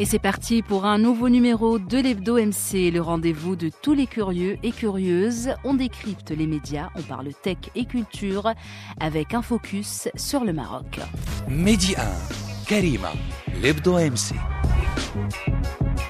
Et c'est parti pour un nouveau numéro de l'Hebdo MC, le rendez-vous de tous les curieux et curieuses. On décrypte les médias, on parle tech et culture avec un focus sur le Maroc. Midi 1, Karima, l'Hebdo MC.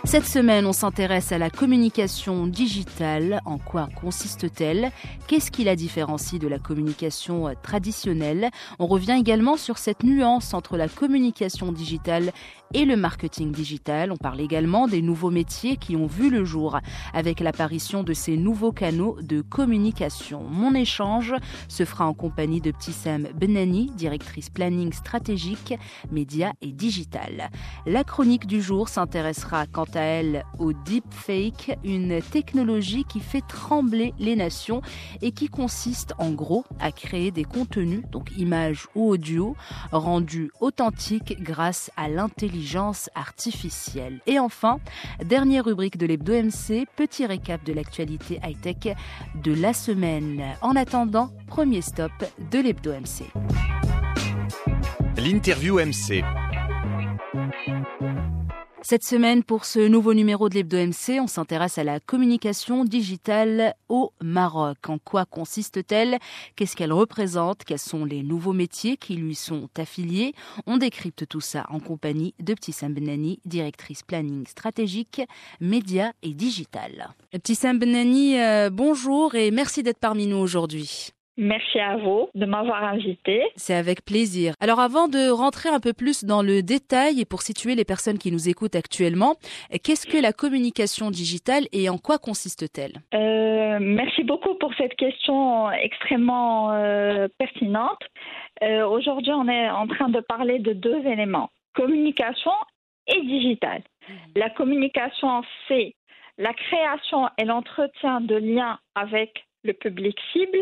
Cette semaine, on s'intéresse à la communication digitale. En quoi consiste-t-elle? Qu'est-ce qui la différencie de la communication traditionnelle? On revient également sur cette nuance entre la communication digitale et le marketing digital. On parle également des nouveaux métiers qui ont vu le jour avec l'apparition de ces nouveaux canaux de communication. Mon échange se fera en compagnie de Sam Benani, directrice planning stratégique, médias et digital. La chronique du jour s'intéressera quant à elle au deepfake, une technologie qui fait trembler les nations et qui consiste en gros à créer des contenus, donc images ou audio, rendus authentiques grâce à l'intelligence artificielle. Et enfin, dernière rubrique de l'Hebdo MC, petit récap de l'actualité high-tech de la semaine. En attendant, premier stop de l'Hebdo MC. L'interview MC. Cette semaine, pour ce nouveau numéro de l'Hebdo MC, on s'intéresse à la communication digitale au Maroc. En quoi consiste-t-elle? Qu'est-ce qu'elle représente? Quels sont les nouveaux métiers qui lui sont affiliés? On décrypte tout ça en compagnie de Sam Benani, directrice planning stratégique, médias et digital. Sam Benani, euh, bonjour et merci d'être parmi nous aujourd'hui. Merci à vous de m'avoir invité. C'est avec plaisir. Alors avant de rentrer un peu plus dans le détail et pour situer les personnes qui nous écoutent actuellement, qu'est-ce que la communication digitale et en quoi consiste-t-elle? Euh, Merci beaucoup pour cette question extrêmement euh, pertinente. Euh, Aujourd'hui, on est en train de parler de deux éléments, communication et digital. Mmh. La communication, c'est la création et l'entretien de liens avec le public cible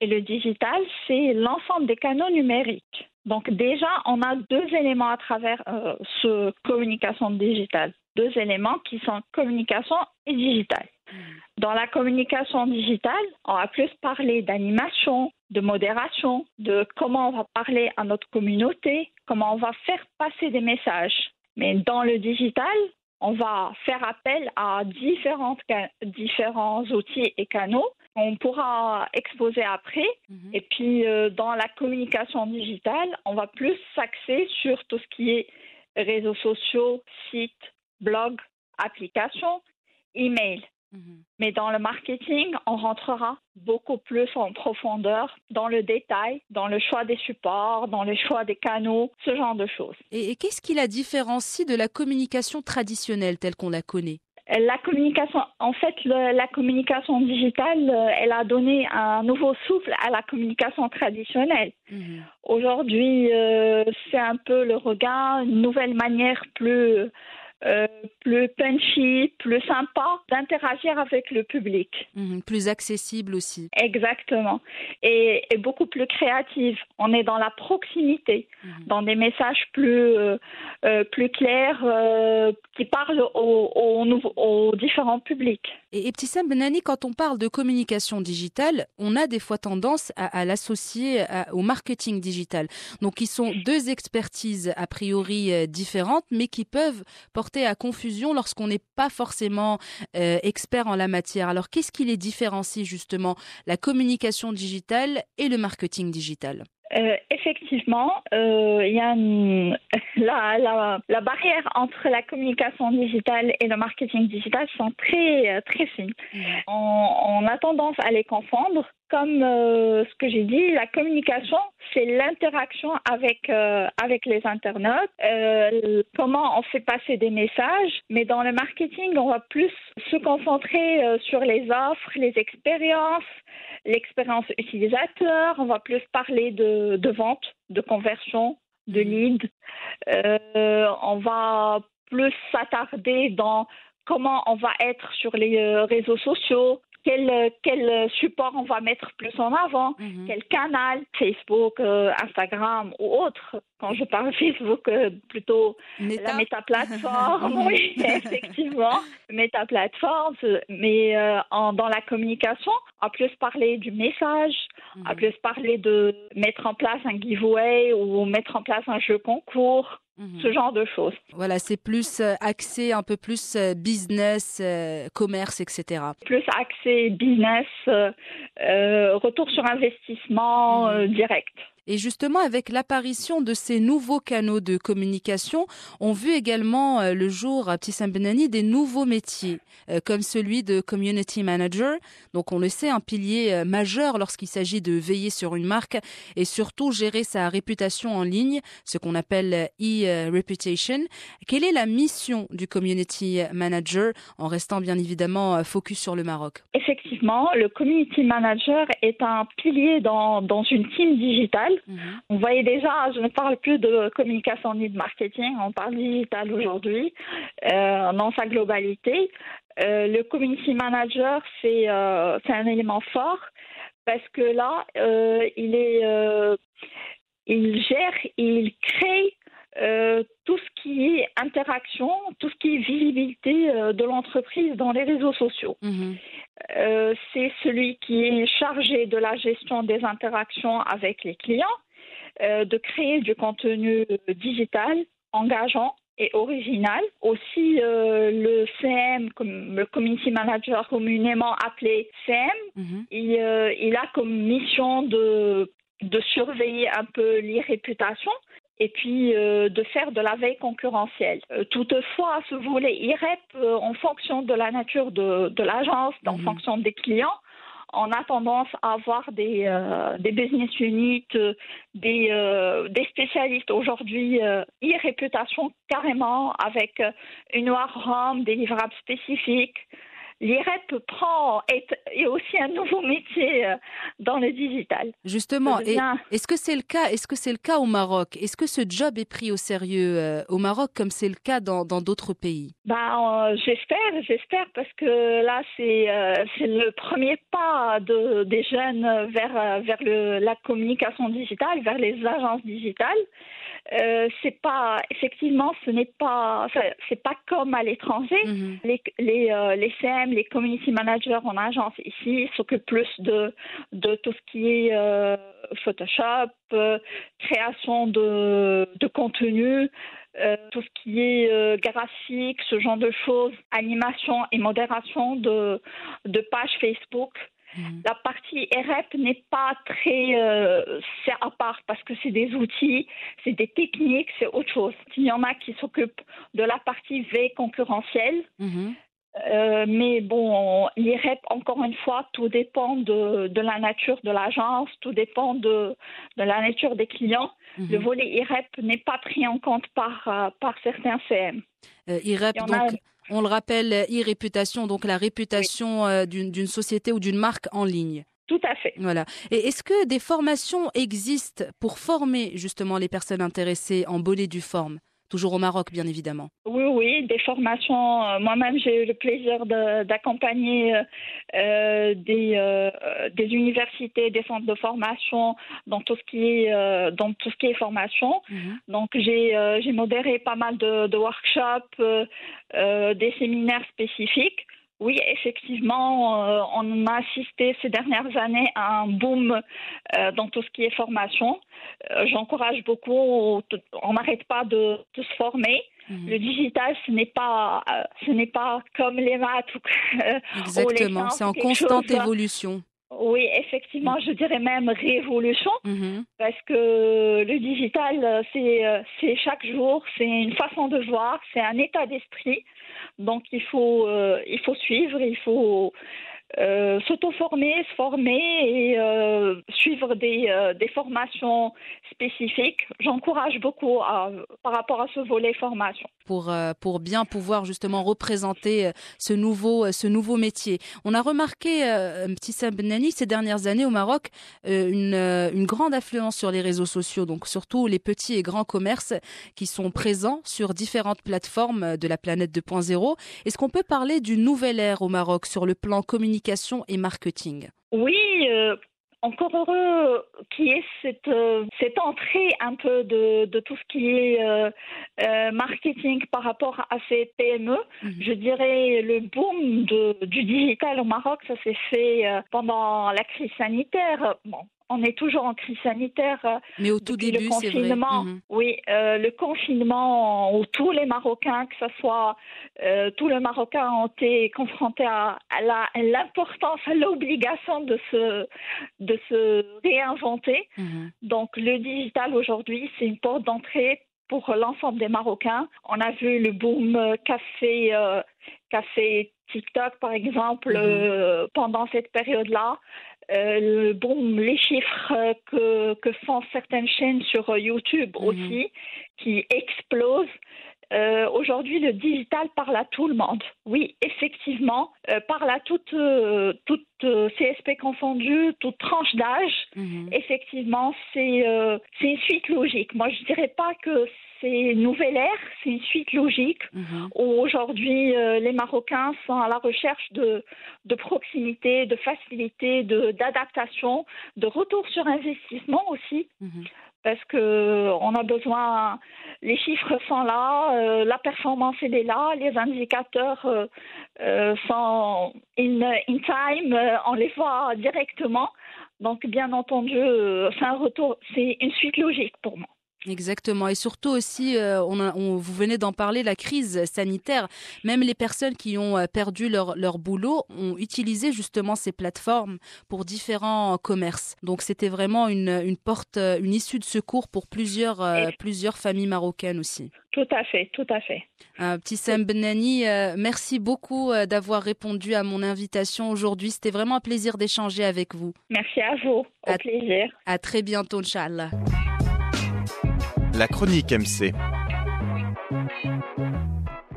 et le digital, c'est l'ensemble des canaux numériques. Donc déjà, on a deux éléments à travers euh, ce communication digitale. Deux éléments qui sont communication et digital. Hmm. Dans la communication digitale, on va plus parler d'animation, de modération, de comment on va parler à notre communauté, comment on va faire passer des messages. Mais dans le digital, on va faire appel à différentes, différents outils et canaux on pourra exposer après. Mhm. Et puis, euh, dans la communication digitale, on va plus s'axer sur tout ce qui est réseaux sociaux, sites, blogs, applications, email. Mhm. Mais dans le marketing, on rentrera beaucoup plus en profondeur dans le détail, dans le choix des supports, dans le choix des canaux, ce genre de choses. et qu'est-ce qui la différencie de la communication traditionnelle telle qu'on la connaît? La communication, en fait, la communication digitale, euh, elle a donné un nouveau souffle à la communication traditionnelle. Mhm. Aujourd'hui, euh, c'est un peu le regard, une nouvelle manière plus euh, plus punchy, plus sympa d'interagir avec le public. Mhm, plus accessible aussi. Exactement. Et, beaucoup plus créative. On est dans la proximité, mhm. dans des messages plus, euh, euh, plus clairs qui parlent aux, aux, différents publics. Et, et Petit Sam Benani, quand on parle de communication digitale, on a des fois tendance à, à l'associer au marketing digital. Donc, ils sont deux expertises a priori différentes, mais qui peuvent porter à confusion lorsqu'on n'est pas forcément euh, expert en la matière. Alors qu'est-ce qui les différencie justement, la communication digitale et le marketing digital? Euh, effectivement, euh, il y a la, la, barrière entre la communication digitale et le marketing digital sont très très fines. Mmh. On, a tendance à les confondre. Comme euh, ce que j'ai dit, la communication, c'est l'interaction avec avec les internautes. comment on fait passer des messages, mais dans le marketing, on va plus se concentrer sur les offres, les expériences, l'expérience utilisateur. On va plus parler de de, vente, de conversion, de mhm. lead. Euh, on va plus s'attarder dans comment on va être sur les euh, réseaux sociaux, quel, quel support on va mettre plus en avant, Mhm. quel canal, Facebook, euh, Instagram ou autre. Quand je parle Facebook, euh, plutôt Meta la métaplateforme, oui, effectivement, métaplateforme, mais euh, en, dans la communication, à plus parler du message, à Mhm. plus parler de mettre en place un giveaway ou mettre en place un jeu concours, Mhm. ce genre de choses. Voilà, c'est plus euh, axé un peu plus euh, business, euh, commerce, etc. Plus axé business, retour sur investissement euh, direct. Et justement, avec l'apparition de ces nouveaux canaux de communication, on vu également euh, le jour à Petit Benani des nouveaux métiers, euh, comme celui de community manager. Donc, on le sait, un pilier euh, majeur lorsqu'il s'agit de veiller sur une marque et surtout gérer sa réputation en ligne, ce qu'on appelle e-reputation. Quelle est la mission du community manager en restant bien évidemment focus sur le Maroc? Effectivement, le community manager est un pilier dans, dans une team digitale. On voyait déjà, je ne parle plus de communication ni de marketing, on parle digital aujourd'hui euh, dans sa globalité. Euh, le community manager, c'est euh, c'est un élément fort parce que là, il est, il gère, il crée euh, tout ce qui est interaction, tout ce qui est visibilité euh, de l'entreprise dans les réseaux sociaux. Mhm. Euh, c'est celui qui est chargé de la gestion des interactions avec les clients, de créer du contenu digital engageant et original. Aussi, le CM, comme le Community Manager communément appelé CM, Mhm. il, il a comme mission de, de surveiller un peu les réputations et puis euh, de faire de la veille concurrentielle. Euh, toutefois, ce volet IREP, euh, en fonction de la nature de, de l'agence, en Mhm. fonction des clients, on a tendance à avoir des, des business units, des, des spécialistes aujourd'hui e-réputation carrément avec une war home, des livrables spécifiques. L'IREP prend est, est aussi un nouveau métier euh, dans le digital. Justement, devient- est-ce que c'est le cas Est-ce que c'est le cas au Maroc? Est-ce que ce job est pris au sérieux euh, au Maroc comme c'est le cas dans dans d'autres pays? Ben, euh, j'espère, j'espère, parce que là, c'est euh, c'est le premier pas de, des jeunes vers, vers le, la communication digitale, vers les agences digitales. Euh, c'est pas, effectivement, ce n'est pas, c'est pas comme à l'étranger. Mhm. Les, les, euh, les CM, les community managers en agence ici s'occupent plus de, de tout ce qui est euh, Photoshop, création de, de contenu, tout ce qui est graphique, ce genre de choses, animation et modération de, de pages Facebook. Mhm. La partie REP n'est pas très euh, c'est à part parce que c'est des outils, c'est des techniques, c'est autre chose. Il y en a qui s'occupent de la partie veille concurrentielle, Mhm. euh, mais bon, l'IREP, encore une fois, tout dépend de, de la nature de l'agence, tout dépend de, de la nature des clients. Le Mhm. volet IREP n'est pas pris en compte par, euh, par certains CM. Euh, IREP, en a- donc on le rappelle, e-réputation, donc la réputation euh, d'une d'une société ou d'une marque en ligne. Tout à fait. Voilà. Et est-ce que des formations existent pour former justement les personnes intéressées en bolée du forme? Toujours au Maroc, bien évidemment. Oui, oui, des formations. Euh, Moi-même, j'ai eu le plaisir d'accompagner euh, euh, des, des universités, des centres de formation dans tout ce qui est, dans tout ce qui est formation. Mhm. Donc, j'ai modéré pas mal de, de workshops, des séminaires spécifiques. Oui, effectivement, euh, on a assisté ces dernières années à un boom euh, dans tout ce qui est formation. Euh, J'encourage beaucoup, on n'arrête pas de, de se former. Mhm. Le digital, ce n'est pas, ce n'est pas comme les maths ou, Exactement. C'est en constante chose- évolution. Oui, effectivement, je dirais même révolution Mhm. parce que le digital, euh, c'est c'est chaque jour, c'est une façon de voir, c'est un état d'esprit. Donc il faut euh, il faut suivre, il faut euh, s'auto-former, se former et euh, suivre des, euh, des formations spécifiques. J'encourage beaucoup par rapport à ce volet formation. pour, pour bien pouvoir justement représenter ce nouveau, ce nouveau métier. On a remarqué, Petit Benani, ces dernières années au Maroc, une, une grande affluence sur les réseaux sociaux, donc surtout les petits et grands commerces qui sont présents sur différentes plateformes de la planète 2.0. Est-ce qu'on peut parler d'une nouvelle ère au Maroc sur le plan communication? Communication et marketing. Oui, euh, encore heureux qu'il y ait cette, euh, cette entrée un peu de, de tout ce qui est euh, marketing par rapport à ces PME. Mhm. Je dirais le boom de, du digital au Maroc, ça s'est fait pendant la crise sanitaire. Bon, on est toujours en crise sanitaire. euh, Mais au tout début, le vrai. confinement, Mhm. oui, euh, le confinement où tous les Marocains, que ce soit euh, tous les Marocains ont été confrontés à, l'importance, à l'obligation de se, de se réinventer. Mhm. Donc le digital aujourd'hui, c'est une porte d'entrée pour l'ensemble des Marocains. On a vu le boom euh, café, euh, café TikTok, par exemple, Mhm. pendant cette période-là. Euh, le boom, les chiffres que, que font certaines chaînes sur YouTube Mhm. aussi, qui explosent. Euh, Aujourd'hui, le digital parle à tout le monde. Oui, effectivement, euh, parle à toutes, euh, toutes euh, CSP confondues, toute tranche d'âge. Mhm. Effectivement, c'est c'est une suite logique. Moi, je dirais pas que c'est une nouvelle ère, c'est une suite logique Mhm. où aujourd'hui euh, les Marocains sont à la recherche de, de proximité, de facilité, de d'adaptation, de retour sur investissement aussi Mhm. parce que on a besoin. Les chiffres sont là, euh, la performance elle est là, les indicateurs euh, sont in, in time, on les voit directement. Donc bien entendu, c'est un retour, c'est une suite logique pour moi. Exactement. Et surtout aussi, euh, on a- on- vous venez d'en parler, la crise sanitaire. Même les personnes qui ont euh, perdu leur, leur boulot ont utilisé justement ces plateformes pour différents commerces. Donc c'était vraiment une, une porte, euh, une issue de secours pour plusieurs, euh, plusieurs familles marocaines aussi. Tout à fait, tout à fait. Un petit Sam Benani, euh, merci beaucoup euh, d'avoir répondu à mon invitation aujourd'hui. C'était vraiment un plaisir d'échanger avec vous. Merci à vous, au À- plaisir. À très bientôt, Inch'Allah. La chronique MC.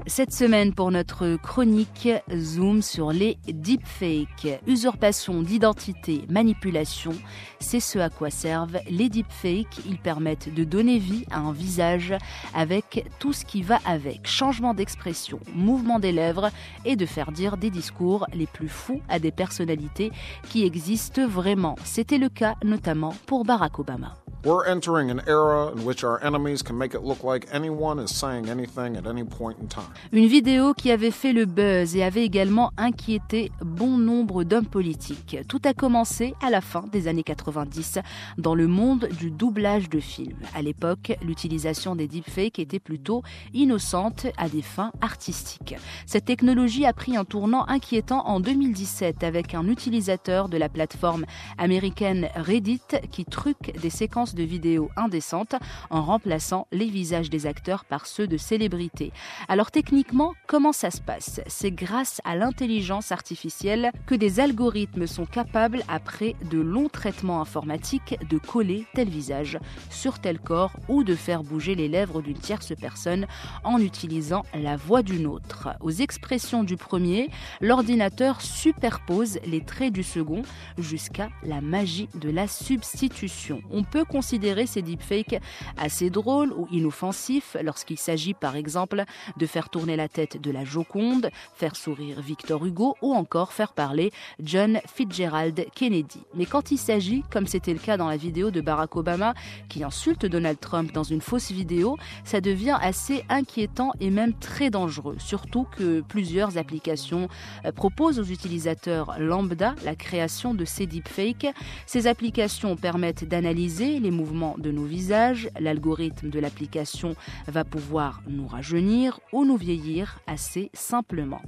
Cette semaine, pour notre chronique, zoom sur les deepfakes. Usurpation d'identité, manipulation, c'est ce à quoi servent les deepfakes. Ils permettent de donner vie à un visage avec tout ce qui va avec. Changement d'expression, mouvement des lèvres et de faire dire des discours les plus fous à des personnalités qui existent vraiment. C'était le cas notamment pour Barack Obama. We're entering an era in which our enemies can make it look like anyone is saying anything at any point in time. Une vidéo qui avait fait le buzz et avait également inquiété bon nombre d'hommes politiques. Tout a commencé à la fin des années 90 dans le monde du doublage de films. À l'époque, l'utilisation des deepfakes était plutôt innocente à des fins artistiques. Cette technologie a pris un tournant inquiétant en 2017 avec un utilisateur de la plateforme américaine Reddit qui truque des séquences de vidéos indécentes en remplaçant les visages des acteurs par ceux de célébrités. Alors techniquement, comment ça se passe? C'est grâce à l'intelligence artificielle que des algorithmes sont capables, après de longs traitements informatiques, de coller tel visage sur tel corps ou de faire bouger les lèvres d'une tierce personne en utilisant la voix d'une autre. Aux expressions du premier, l'ordinateur superpose les traits du second jusqu'à la magie de la substitution. On peut considérer ces deepfakes assez drôles ou inoffensifs lorsqu'il s'agit par exemple de faire tourner la tête de la Joconde, faire sourire Victor Hugo ou encore faire parler John Fitzgerald Kennedy. Mais quand il s'agit, comme c'était le cas dans la vidéo de Barack Obama qui insulte Donald Trump dans une fausse vidéo, ça devient assez inquiétant et même très dangereux, surtout que plusieurs applications euh, proposent aux utilisateurs lambda la création de ces deepfakes. Ces applications permettent d'analyser les mouvements de nos visages, l'algorithme de l'application va pouvoir nous rajeunir ou nous vieillir assez simplement.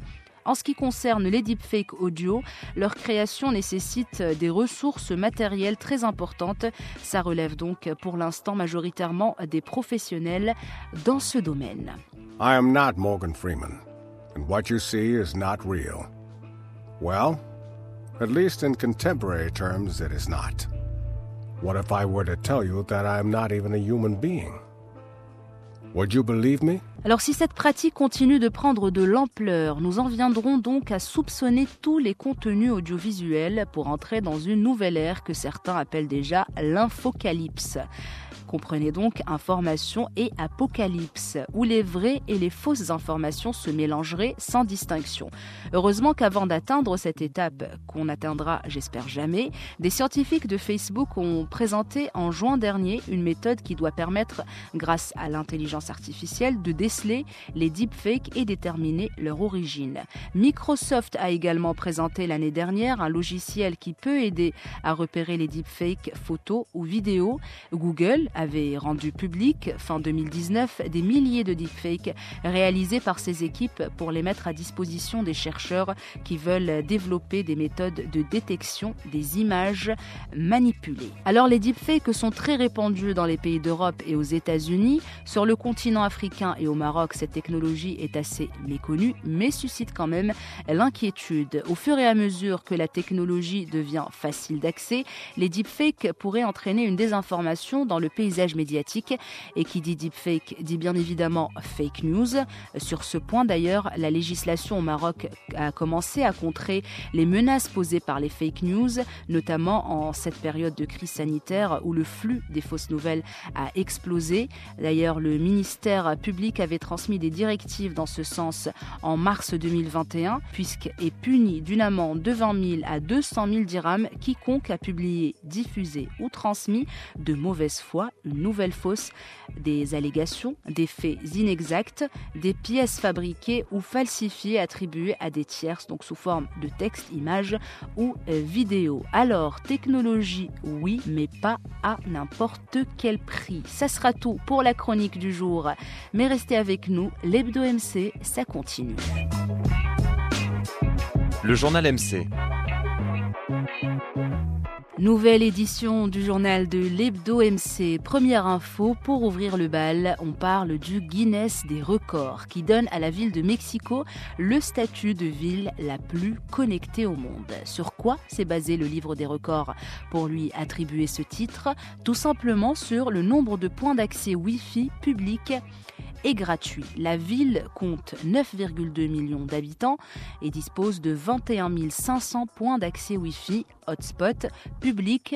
En ce qui concerne les deepfakes audio, leur création nécessite des ressources matérielles très importantes. Ça relève donc pour l'instant majoritairement des professionnels dans ce domaine. I am not Morgan Freeman, and what you see is not real. Well, at least in contemporary terms, it is not. What if I were to tell you that I am not even a human being? Alors si cette pratique continue de prendre de l'ampleur, nous en viendrons donc à soupçonner tous les contenus audiovisuels pour entrer dans une nouvelle ère que certains appellent déjà l'infocalypse. Comprenez donc information et apocalypse, où les vraies et les fausses informations se mélangeraient sans distinction. Heureusement qu'avant d'atteindre cette étape, qu'on atteindra, j'espère jamais, des scientifiques de Facebook ont présenté en juin dernier une méthode qui doit permettre, grâce à l'intelligence artificielle, de déceler les deepfakes et déterminer leur origine. Microsoft a également présenté l'année dernière un logiciel qui peut aider à repérer les deepfakes photos ou vidéos. Google avait rendu public fin 2019 des milliers de deepfakes réalisés par ses équipes pour les mettre à disposition des chercheurs qui veulent développer des méthodes de détection des images manipulées. Alors les deepfakes sont très répandus dans les pays d'Europe et aux États-Unis. Sur le continent africain et au Maroc, cette technologie est assez méconnue mais suscite quand même l'inquiétude. Au fur et à mesure que la technologie devient facile d'accès, les deepfakes pourraient entraîner une désinformation dans le paysage médiatique. Et qui dit deepfake dit bien évidemment fake news. Sur ce point d'ailleurs, la législation au Maroc a commencé à contrer les menaces posées par les fake news, notamment en cette période de crise sanitaire où le flux des fausses nouvelles a explosé. D'ailleurs, le ministère public avait transmis des directives dans ce sens en mars 2021, puisqu'est puni d'une amende de 20 000 à 200 000 dirhams quiconque a publié, diffusé ou transmis de mauvaise foi une nouvelle fausse, des allégations, des faits inexacts, des pièces fabriquées ou falsifiées attribuées à des tierces, donc sous forme de texte, image ou euh, vidéo. Alors, technologie, oui, mais pas à n'importe quel prix. Ça sera tout pour la chronique du jour. Mais restez avec nous, l'Hebdo MC, ça continue. Le journal MC. Nouvelle édition du journal de l'Hebdo MC. Première info, pour ouvrir le bal, on parle du Guinness des records qui donne à la ville de Mexico le statut de ville la plus connectée au monde. Sur quoi s'est basé le livre des records? Pour lui attribuer ce titre Tout simplement sur le nombre de points d'accès Wi-Fi publics est gratuit. La ville compte 9,2 millions d'habitants et dispose de 21 500 points d'accès Wi-Fi, hotspot, publics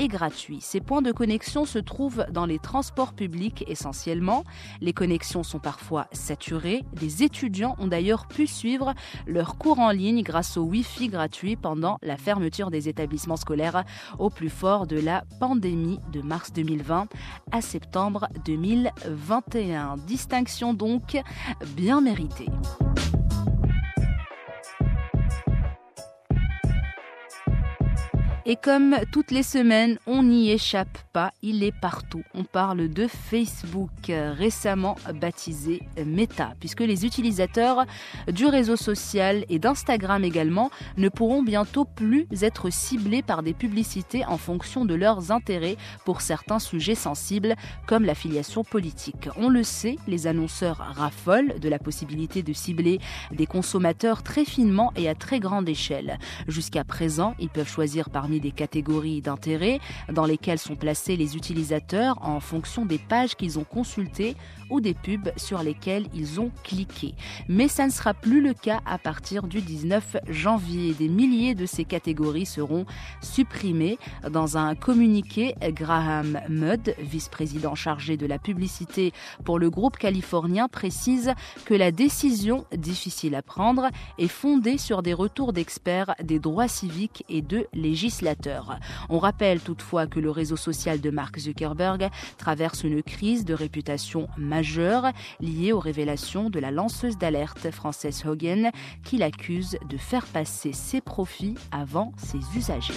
et gratuits. Ces points de connexion se trouvent dans les transports publics essentiellement. Les connexions sont parfois saturées. Les étudiants ont d'ailleurs pu suivre leurs cours en ligne grâce au Wi-Fi gratuit pendant la fermeture des établissements scolaires au plus fort de la pandémie de mars 2020 à septembre 2021. Distinction donc bien méritée. Et comme toutes les semaines, on n'y échappe pas, il est partout. On parle de Facebook, récemment baptisé Meta, puisque les utilisateurs du réseau social et d'Instagram également ne pourront bientôt plus être ciblés par des publicités en fonction de leurs intérêts pour certains sujets sensibles, comme l'affiliation politique. On le sait, les annonceurs raffolent de la possibilité de cibler des consommateurs très finement et à très grande échelle. Jusqu'à présent, ils peuvent choisir parmi des catégories d'intérêt dans lesquelles sont placés les utilisateurs en fonction des pages qu'ils ont consultées ou des pubs sur lesquelles ils ont cliqué. Mais ça ne sera plus le cas à partir du 19 janvier. Des milliers de ces catégories seront supprimées. Dans un communiqué, Graham Mudd, vice-président chargé de la publicité pour le groupe californien, précise que la décision, difficile à prendre, est fondée sur des retours d'experts des droits civiques et de On rappelle toutefois que le réseau social de Mark Zuckerberg traverse une crise de réputation majeure liée aux révélations de la lanceuse d'alerte française Hogan qui l'accuse de faire passer ses profits avant ses usagers.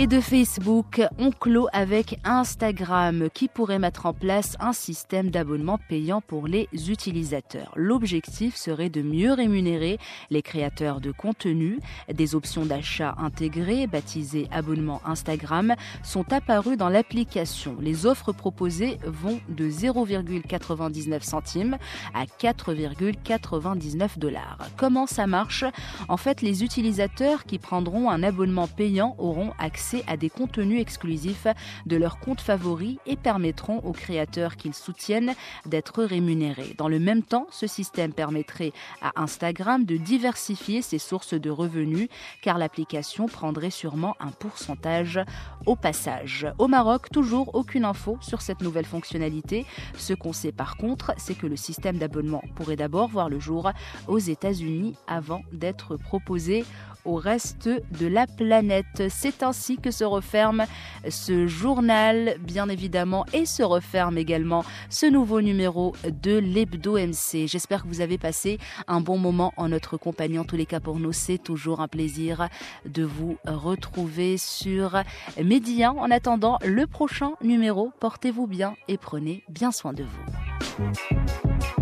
Et de Facebook, on clôt avec Instagram qui pourrait mettre en place un système d'abonnement payant pour les utilisateurs. L'objectif serait de mieux rémunérer les créateurs de contenu. Des options d'achat intégrées, baptisées abonnement Instagram, sont apparues dans l'application. Les offres proposées vont de 0,99 centimes à 4,99 dollars. Comment ça marche? En fait, les utilisateurs qui prendront un abonnement payant auront accès à des contenus exclusifs de leurs comptes favoris et permettront aux créateurs qu'ils soutiennent d'être rémunérés. Dans le même temps, ce système permettrait à Instagram de diversifier ses sources de revenus car l'application prendrait sûrement un pourcentage au passage. Au Maroc, toujours aucune info sur cette nouvelle fonctionnalité. Ce qu'on sait par contre, c'est que le système d'abonnement pourrait d'abord voir le jour aux États-Unis avant d'être proposé au reste de la planète. C'est ainsi que se referme ce journal, bien évidemment, et se referme également ce nouveau numéro de l'Hebdo MC. J'espère que vous avez passé un bon moment en notre compagnie. En tous les cas, pour nous, c'est toujours un plaisir de vous retrouver sur Média. En attendant le prochain numéro, portez-vous bien et prenez bien soin de vous.